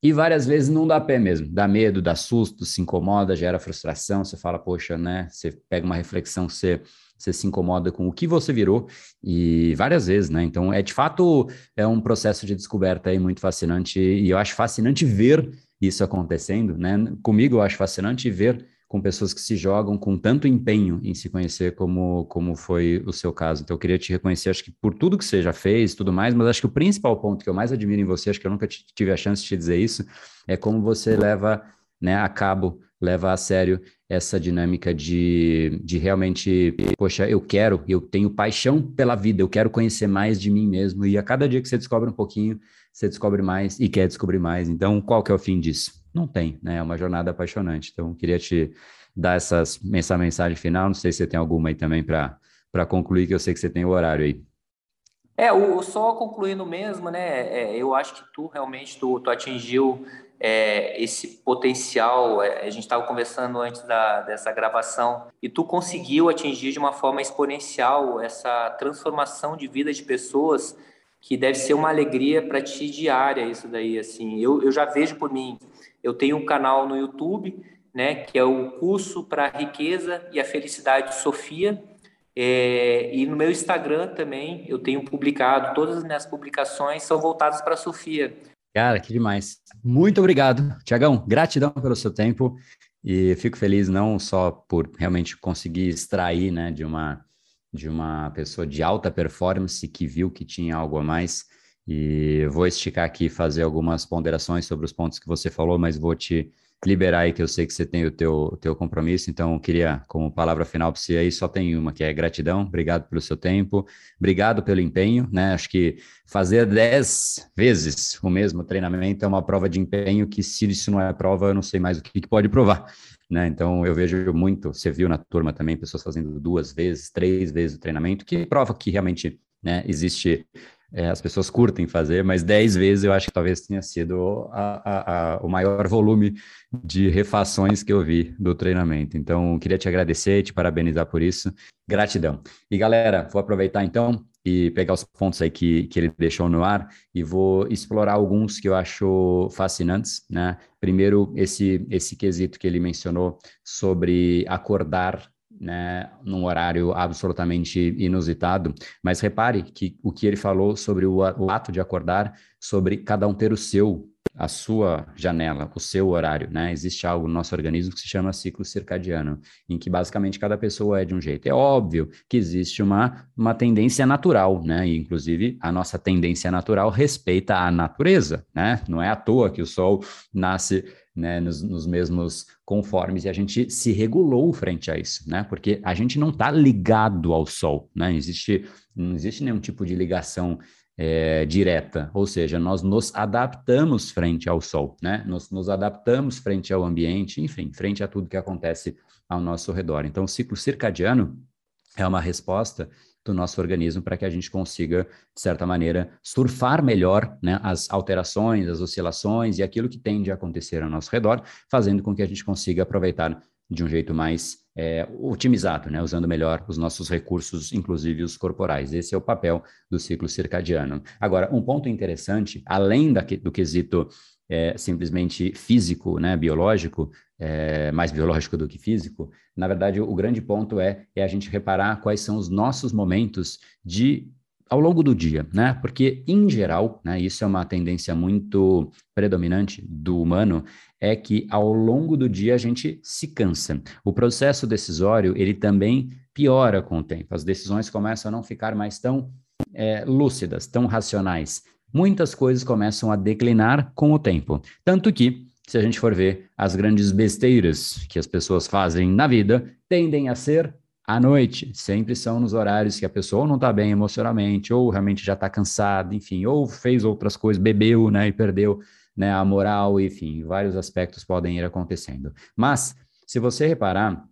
E várias vezes não dá pé mesmo, dá medo, dá susto, se incomoda, gera frustração, você fala, poxa, né? Você pega uma reflexão, você você se incomoda com o que você virou e várias vezes, né? Então, é de fato é um processo de descoberta aí muito fascinante e eu acho fascinante ver isso acontecendo, né? Comigo eu acho fascinante ver com pessoas que se jogam com tanto empenho em se conhecer como, como foi o seu caso. Então, eu queria te reconhecer, acho que por tudo que você já fez, tudo mais, mas acho que o principal ponto que eu mais admiro em você, acho que eu nunca tive a chance de te dizer isso, é como você leva né, a cabo, leva a sério essa dinâmica de, de realmente, poxa, eu quero, eu tenho paixão pela vida, eu quero conhecer mais de mim mesmo, e a cada dia que você descobre um pouquinho, você descobre mais e quer descobrir mais. Então, qual que é o fim disso? Não tem, né? É uma jornada apaixonante. Então, queria te dar essas, essa mensagem final, não sei se você tem alguma aí também para concluir, que eu sei que você tem o horário aí. É, o, só concluindo mesmo, né? É, eu acho que tu realmente tu, tu atingiu é, esse potencial. É, a gente estava conversando antes da, dessa gravação e tu conseguiu atingir de uma forma exponencial essa transformação de vida de pessoas que deve ser uma alegria para ti diária isso daí assim eu, eu já vejo por mim eu tenho um canal no YouTube né que é o curso para a riqueza e a felicidade Sofia é, e no meu Instagram também eu tenho publicado todas as minhas publicações são voltadas para a Sofia Cara, que demais. Muito obrigado, Tiagão. Gratidão pelo seu tempo e fico feliz não só por realmente conseguir extrair, né, de uma de uma pessoa de alta performance que viu que tinha algo a mais. E vou esticar aqui fazer algumas ponderações sobre os pontos que você falou, mas vou te liberar aí, que eu sei que você tem o teu, teu compromisso, então queria, como palavra final para você aí, só tem uma, que é gratidão, obrigado pelo seu tempo, obrigado pelo empenho, né, acho que fazer dez vezes o mesmo treinamento é uma prova de empenho que se isso não é prova, eu não sei mais o que, que pode provar, né, então eu vejo muito, você viu na turma também, pessoas fazendo duas vezes, três vezes o treinamento, que prova que realmente né, existe é, as pessoas curtem fazer, mas 10 vezes eu acho que talvez tenha sido a, a, a, o maior volume de refações que eu vi do treinamento. Então, queria te agradecer, te parabenizar por isso. Gratidão. E galera, vou aproveitar então e pegar os pontos aí que, que ele deixou no ar e vou explorar alguns que eu acho fascinantes, né? Primeiro, esse, esse quesito que ele mencionou sobre acordar né, num horário absolutamente inusitado, mas repare que o que ele falou sobre o, o ato de acordar, sobre cada um ter o seu a sua janela, o seu horário, né? Existe algo no nosso organismo que se chama ciclo circadiano, em que basicamente cada pessoa é de um jeito. É óbvio que existe uma, uma tendência natural, né? E, inclusive, a nossa tendência natural respeita a natureza, né? Não é à toa que o Sol nasce né, nos, nos, mesmos conformes e a gente se regulou frente a isso, né? Porque a gente não está ligado ao Sol, né? Existe, não existe nenhum tipo de ligação é, direta, ou seja, nós nos adaptamos frente ao sol, né? Nós nos adaptamos frente ao ambiente, enfim, frente a tudo que acontece ao nosso redor. Então, o ciclo circadiano é uma resposta do nosso organismo para que a gente consiga, de certa maneira, surfar melhor né, as alterações, as oscilações e aquilo que tende a acontecer ao nosso redor, fazendo com que a gente consiga aproveitar de um jeito mais é, otimizado, né? usando melhor os nossos recursos, inclusive os corporais. Esse é o papel do ciclo circadiano. Agora, um ponto interessante, além da, do quesito é, simplesmente físico, né, biológico, é, mais biológico do que físico, na verdade, o, grande ponto é, é a gente reparar quais são os nossos momentos de ao longo do dia, né? Porque, em geral, né, isso é uma tendência muito predominante do humano, é que ao longo do dia a gente se cansa. O processo decisório, ele também piora com o tempo. As decisões começam a não ficar mais tão é, lúcidas, tão racionais. Muitas coisas começam a declinar com o tempo. Tanto que, se a gente for ver, as grandes besteiras que as pessoas fazem na vida tendem a ser à noite, sempre são nos horários que a pessoa não está bem emocionalmente, ou realmente já está cansada, enfim, ou fez outras coisas, bebeu, né, e perdeu, né, a moral, enfim, vários aspectos podem ir acontecendo. Mas, se você reparar,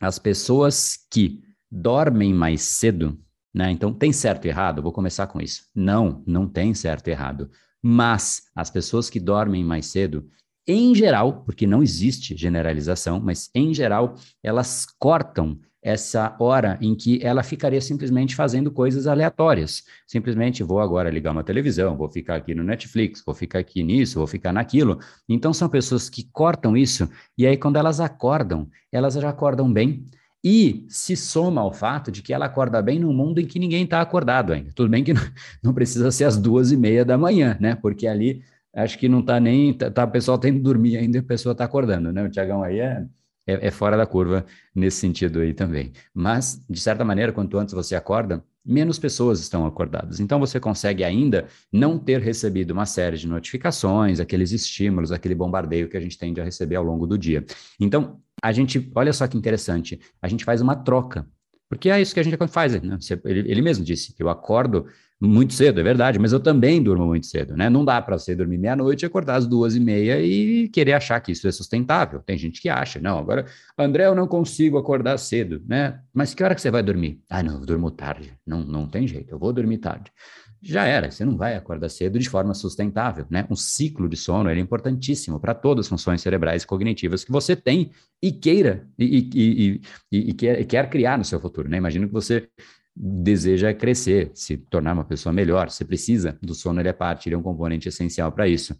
as pessoas que dormem mais cedo, né, então tem certo e errado, vou começar com isso. Não, não tem certo e errado. Mas as pessoas que dormem mais cedo, em geral, porque não existe generalização, mas em geral, elas cortam essa hora em que ela ficaria simplesmente fazendo coisas aleatórias. Simplesmente vou agora ligar uma televisão, vou ficar aqui no Netflix, vou ficar aqui nisso, vou ficar naquilo. Então são pessoas que cortam isso e aí quando elas acordam, elas já acordam bem. E se soma ao fato de que ela acorda bem num mundo em que ninguém está acordado ainda. Tudo bem que não, precisa ser às duas e meia da manhã, né? Porque ali acho que não está nem. Tá, tá, o pessoal tem que dormir ainda e a pessoa está acordando, né? O Tiagão aí é é, é, fora da curva nesse sentido aí também. Mas, de certa maneira, quanto antes você acorda, menos pessoas estão acordadas. Então, você consegue ainda não ter recebido uma série de notificações, aqueles estímulos, aquele bombardeio que a gente tende a receber ao longo do dia. Então, a gente, olha só que interessante, a gente faz uma troca. Porque é isso que a gente faz, né? Ele, ele mesmo disse, eu acordo muito cedo, é verdade, mas eu também durmo muito cedo, né? Não dá para você dormir meia-noite, acordar às duas e meia e querer achar que isso é sustentável. Tem gente que acha, não, agora, André, eu não consigo acordar cedo, né? Mas que hora que você vai dormir? Ah, não, eu durmo tarde. Não, não tem jeito, eu vou dormir tarde. Já era, você não vai acordar cedo de forma sustentável, né? Um ciclo de sono é importantíssimo para todas as funções cerebrais e cognitivas que você tem e queira e, e, e, e quer, quer criar no seu futuro, né? Imagino que você deseja crescer, se tornar uma pessoa melhor, você precisa do sono, ele é parte, ele é um componente essencial para isso.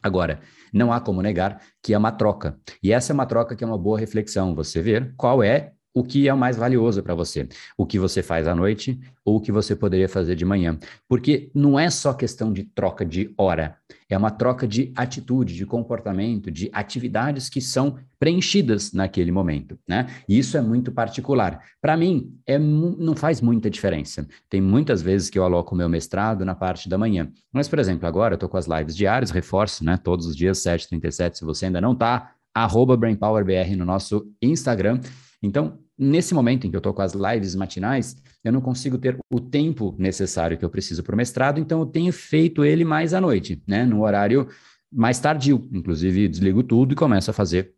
Agora, não há como negar que é uma troca. E essa é uma troca que é uma boa reflexão, você ver qual é o que é o mais valioso para você, o que você faz à noite ou o que você poderia fazer de manhã. Porque não é só questão de troca de hora, é uma troca de atitude, de comportamento, de atividades que são preenchidas naquele momento, né? E isso é muito particular. Para mim, é, não faz muita diferença. Tem muitas vezes que eu aloco meu mestrado na parte da manhã. Mas, por exemplo, agora eu estou com as lives diárias, reforço, né? Todos os dias, 7h37, se você ainda não está, arroba BrainPowerBR no nosso Instagram. Então, nesse momento em que eu estou com as lives matinais, eu não consigo ter o tempo necessário que eu preciso para o mestrado, então eu tenho feito ele mais à noite, né? No horário mais tardio. Inclusive, desligo tudo e começo a fazer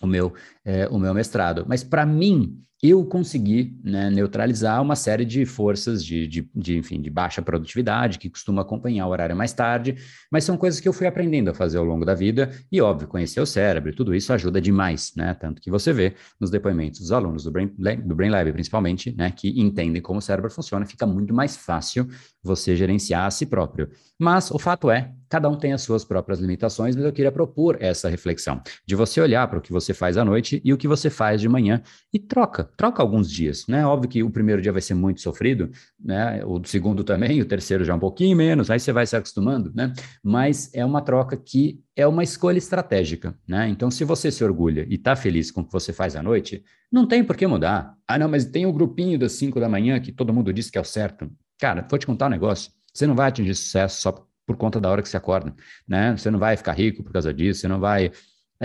o meu, é, o meu mestrado. Mas para mim, eu consegui né, neutralizar uma série de forças de, de, de, enfim, de baixa produtividade que costuma acompanhar o horário mais tarde, mas são coisas que eu fui aprendendo a fazer ao longo da vida e, óbvio, conhecer o cérebro, tudo isso ajuda demais, né? Tanto que você vê nos depoimentos dos alunos do Brain, do Brain Lab, principalmente, né, que entendem como o cérebro funciona, fica muito mais fácil você gerenciar a si próprio. Mas o fato é, cada um tem as suas próprias limitações, mas eu queria propor essa reflexão, de você olhar para o que você faz à noite e o que você faz de manhã e troca troca alguns dias, né? Óbvio que o primeiro dia vai ser muito sofrido, né? O segundo também, o terceiro já um pouquinho menos, aí você vai se acostumando, né? Mas é uma troca que é uma escolha estratégica, né? Então, se você se orgulha e está feliz com o que você faz à noite, não tem por que mudar. Ah, não, mas tem o um grupinho das 5 da manhã que todo mundo diz que é o certo. Cara, vou te contar um negócio. Você não vai atingir sucesso só por conta da hora que você acorda, né? Você não vai ficar rico por causa disso, você não vai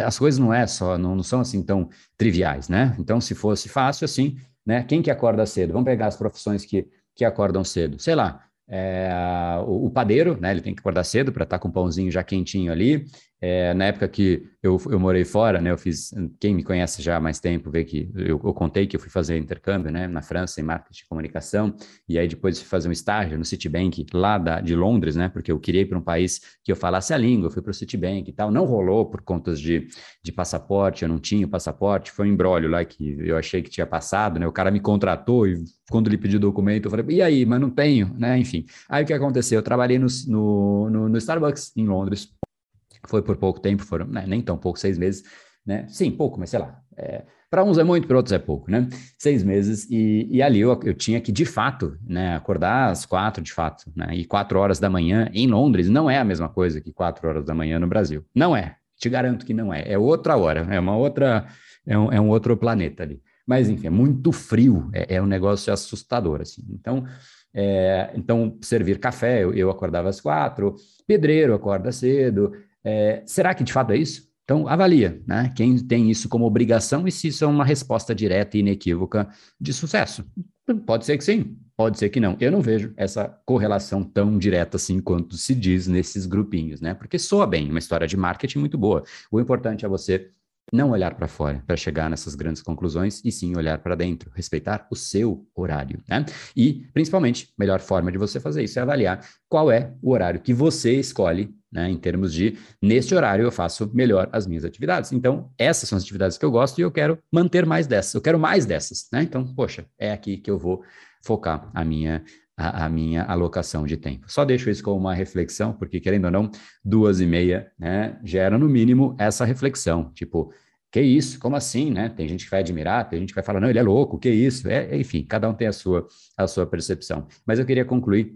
as coisas não é só, não, não, são assim tão triviais, né? Então, se fosse fácil assim, né? Quem que acorda cedo? Vamos pegar as profissões que, que acordam cedo. Sei lá, é, o, o, padeiro, né? Ele tem que acordar cedo para estar tá com o pãozinho já quentinho ali. É, na época que eu, eu morei fora, né? Eu fiz. Quem me conhece já há mais tempo vê que eu, eu contei que eu fui fazer intercâmbio, né? Na França em marketing de comunicação e aí depois fui fazer um estágio no Citibank lá da, de Londres, né? Porque eu queria ir para um país que eu falasse a língua. Eu fui para o Citibank e tal. Não rolou por contas de, de passaporte. Eu não tinha passaporte. Foi um embrólio lá que eu achei que tinha passado, né? O cara me contratou e quando ele pediu documento, eu falei, e aí, mas não tenho, né? Enfim. Aí o que aconteceu? Eu trabalhei no, no, no Starbucks em Londres. Foi por pouco tempo, foram né? nem tão pouco, seis meses, né? Sim, pouco, mas sei lá. É, para uns é muito, para outros é pouco, né? Seis meses, e, e ali eu, eu tinha que, de fato, né, acordar às quatro, de fato, né? E quatro horas da manhã em Londres não é a mesma coisa que quatro horas da manhã no Brasil. Não é. Te garanto que não é. É outra hora, é uma outra, é um, é um outro planeta ali. Mas, enfim, é muito frio, é, é um negócio assustador, assim. Então, é, então servir café, eu, eu, acordava às quatro, pedreiro acorda cedo. É, será que de fato é isso? Então, avalia, né? Quem tem isso como obrigação e se isso é uma resposta direta e inequívoca de sucesso. Pode ser que sim, pode ser que não. Eu não vejo essa correlação tão direta assim quanto se diz nesses grupinhos, né? Porque soa bem, uma história de marketing muito boa. O importante é você não olhar para fora para chegar nessas grandes conclusões e sim olhar para dentro, respeitar o seu horário, né? E principalmente, melhor forma de você fazer isso é avaliar qual é o horário que você escolhe, né, em termos de neste horário eu faço melhor as minhas atividades. Então, essas são as atividades que eu gosto e eu quero manter mais dessas. Eu quero mais dessas, né? Então, poxa, é aqui que eu vou focar a minha a, a, minha alocação de tempo. Só deixo isso como uma reflexão, porque querendo ou não, duas e meia, né, gera no mínimo essa reflexão, tipo, que isso? Como assim, né? Tem gente que vai admirar, tem gente que vai falar, não, ele é louco, que isso? É, enfim, cada um tem a sua, a sua percepção. Mas eu queria concluir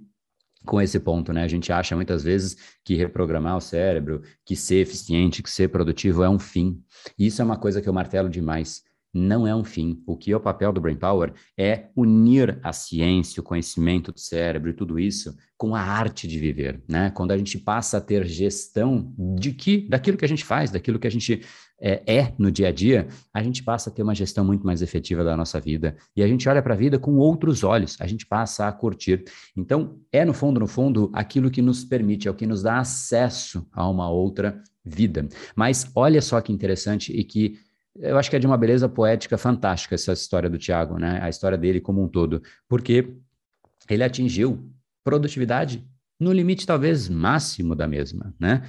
com esse ponto, né? A gente acha muitas vezes que reprogramar o cérebro, que ser eficiente, que ser produtivo é um fim. E isso é uma coisa que eu martelo demais não é um fim. O que é o papel do Brain Power é unir a ciência, o conhecimento do cérebro e tudo isso com a arte de viver, né? Quando a gente passa a ter gestão de que, daquilo que a gente faz, daquilo que a gente é, é no dia a dia, a gente passa a ter uma gestão muito mais efetiva da nossa vida e a gente olha para a vida com outros olhos, a gente passa a curtir. Então, é no fundo, no fundo, aquilo que nos permite, é o que nos dá acesso a uma outra vida. Mas olha só que interessante e que eu acho que é de uma beleza poética fantástica essa história do Tiago, né? A história dele como um todo, porque ele atingiu produtividade no limite talvez máximo da mesma, né?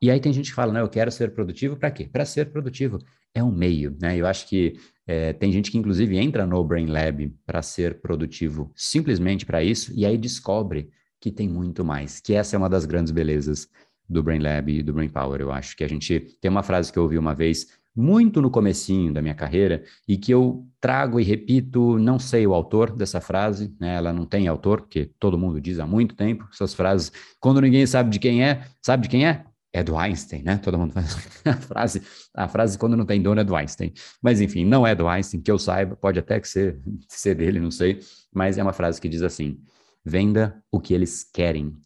E aí tem gente que fala, não, eu quero ser produtivo para quê? Para ser produtivo é um meio, né? Eu acho que é, tem gente que inclusive entra no Brain Lab para ser produtivo simplesmente para isso e aí descobre que tem muito mais, que essa é uma das grandes belezas do Brain Lab e do Brain Power. Eu acho que a gente tem uma frase que eu ouvi uma vez muito no comecinho da minha carreira e que eu trago e repito, não sei o autor dessa frase, né? Ela não tem autor, porque todo mundo diz há muito tempo essas frases. Quando ninguém sabe de quem é, sabe de quem é? É do Einstein, né? Todo mundo faz a frase, a frase quando não tem dono é do Einstein. Mas enfim, não é do Einstein, que eu saiba, pode até que ser, ser dele, não sei, mas é uma frase que diz assim: venda o que eles querem,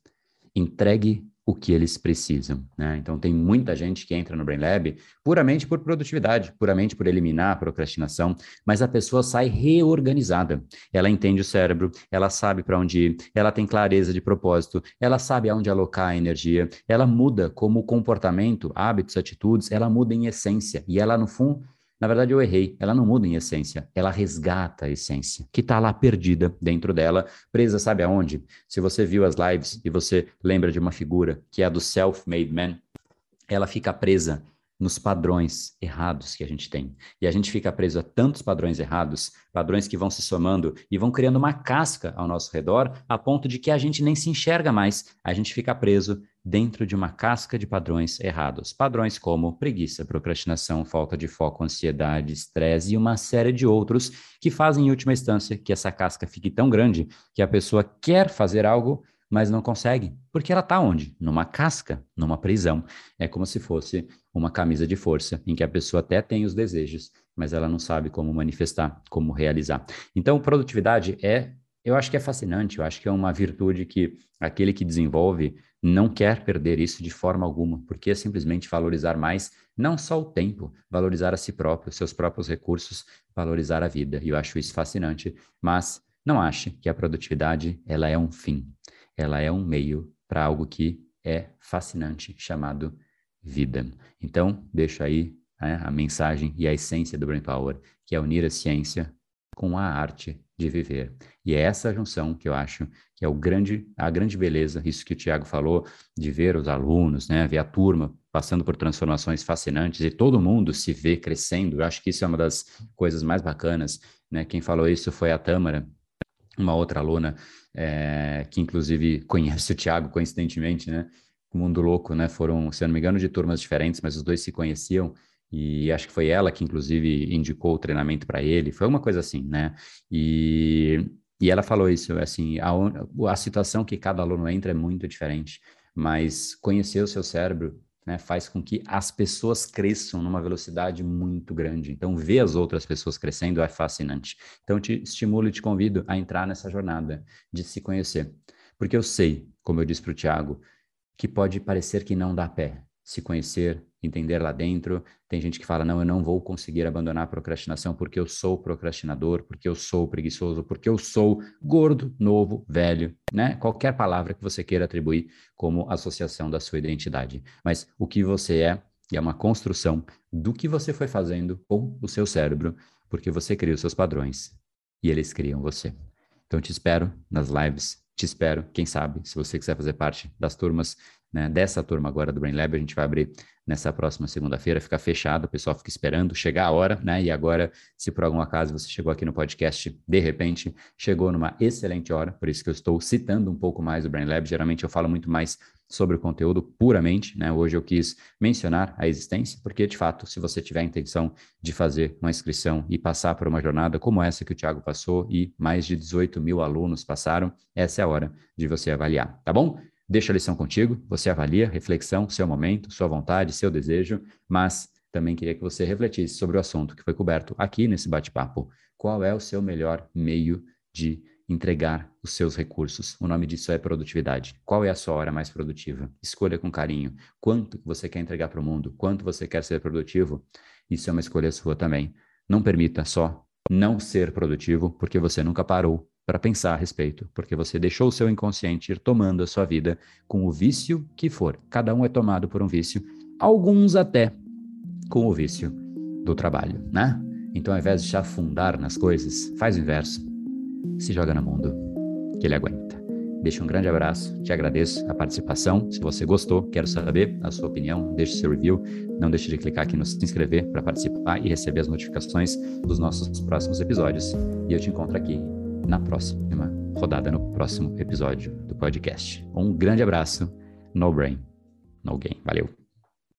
entregue o que eles precisam. Né? Então, tem muita gente que entra no Brain Lab puramente por produtividade, puramente por eliminar a procrastinação, mas a pessoa sai reorganizada. Ela entende o cérebro, ela sabe para onde ir, ela tem clareza de propósito, ela sabe aonde alocar a energia, ela muda como comportamento, hábitos, atitudes, ela muda em essência. E ela, no fundo, na verdade, eu errei. Ela não muda em essência, ela resgata a essência, que está lá perdida dentro dela, presa, sabe aonde? Se você viu as lives e você lembra de uma figura que é a do self-made man, ela fica presa nos padrões errados que a gente tem. E a gente fica preso a tantos padrões errados, padrões que vão se somando e vão criando uma casca ao nosso redor, a ponto de que a gente nem se enxerga mais. A gente fica preso dentro de uma casca de padrões errados. Padrões como preguiça, procrastinação, falta de foco, ansiedade, estresse e uma série de outros que fazem, em última instância, que essa casca fique tão grande que a pessoa quer fazer algo, mas não consegue. Porque ela está onde? Numa casca, numa prisão. É como se fosse uma camisa de força, em que a pessoa até tem os desejos, mas ela não sabe como manifestar, como realizar. Então, produtividade é eu acho que é fascinante, eu acho que é uma virtude que aquele que desenvolve não quer perder isso de forma alguma, porque é simplesmente valorizar mais não só o tempo, valorizar a si próprio, seus próprios recursos, valorizar a vida. E eu acho isso fascinante, mas não ache que a produtividade ela é um fim, ela é um meio para algo que é fascinante chamado vida. Então, deixo aí né, a mensagem e a essência do Brain Power, que é unir a ciência com a arte de viver. E é essa junção que eu acho que é o grande, a grande beleza, isso que o Tiago falou, de ver os alunos, né, ver a turma passando por transformações fascinantes e todo mundo se vê crescendo. Eu acho que isso é uma das coisas mais bacanas. Né? Quem falou isso foi a Tâmara, uma outra aluna é, que inclusive conhece o Tiago coincidentemente, né? Mundo Louco, né? Foram, se eu não me engano, de turmas diferentes, mas os dois se conheciam e acho que foi ela que, inclusive, indicou o treinamento para ele. Foi uma coisa assim, né? E, e ela falou isso, assim, a, a situação que cada aluno entra é muito diferente, mas conhecer o seu cérebro né, faz com que as pessoas cresçam numa velocidade muito grande. Então, ver as outras pessoas crescendo é fascinante. Então, te estimulo e te convido a entrar nessa jornada de se conhecer. Porque eu sei, como eu disse para o Tiago, que pode parecer que não dá pé, se conhecer, entender lá dentro. Tem gente que fala: não, eu não vou conseguir abandonar a procrastinação porque eu sou procrastinador, porque eu sou preguiçoso, porque eu sou gordo, novo, velho, né? Qualquer palavra que você queira atribuir como associação da sua identidade. Mas o que você é, é uma construção do que você foi fazendo com o seu cérebro, porque você cria os seus padrões e eles criam você. Então, te espero nas lives te espero, quem sabe, se você quiser fazer parte das turmas, né, dessa turma agora do Brain Lab, a gente vai abrir nessa próxima segunda-feira, fica fechado, o pessoal fica esperando chegar a hora, né? E agora, se por algum acaso você chegou aqui no podcast, de repente, chegou numa excelente hora, por isso que eu estou citando um pouco mais o Brain Lab. Geralmente eu falo muito mais sobre o conteúdo puramente, né? Hoje eu quis mencionar a existência, porque de fato, se você tiver a intenção de fazer uma inscrição e passar por uma jornada como essa que o Thiago passou e mais de 18 mil alunos passaram, essa é a hora de você avaliar, tá bom? Deixa a lição contigo, você avalia, reflexão, seu momento, sua vontade, seu desejo, mas também queria que você refletisse sobre o assunto que foi coberto aqui nesse bate-papo. Qual é o seu melhor meio de entregar os seus recursos? O nome disso é produtividade. Qual é a sua hora mais produtiva? Escolha com carinho. Quanto você quer entregar para o mundo? Quanto você quer ser produtivo? Isso é uma escolha sua também. Não permita só não ser produtivo porque você nunca parou para pensar a respeito, porque você deixou o seu inconsciente ir tomando a sua vida com o vício que for. Cada um é tomado por um vício, alguns até com o vício do trabalho, né? Então, ao invés de se afundar nas coisas, faz o inverso. Se joga no mundo, que ele aguenta. Deixa um grande abraço, te agradeço a participação. Se você gostou, quero saber a sua opinião, deixe seu review. Não deixe de clicar aqui no se inscrever para participar e receber as notificações dos nossos próximos episódios. E eu te encontro aqui na próxima rodada, no próximo episódio do podcast. Um grande abraço, no brain, no game. Valeu!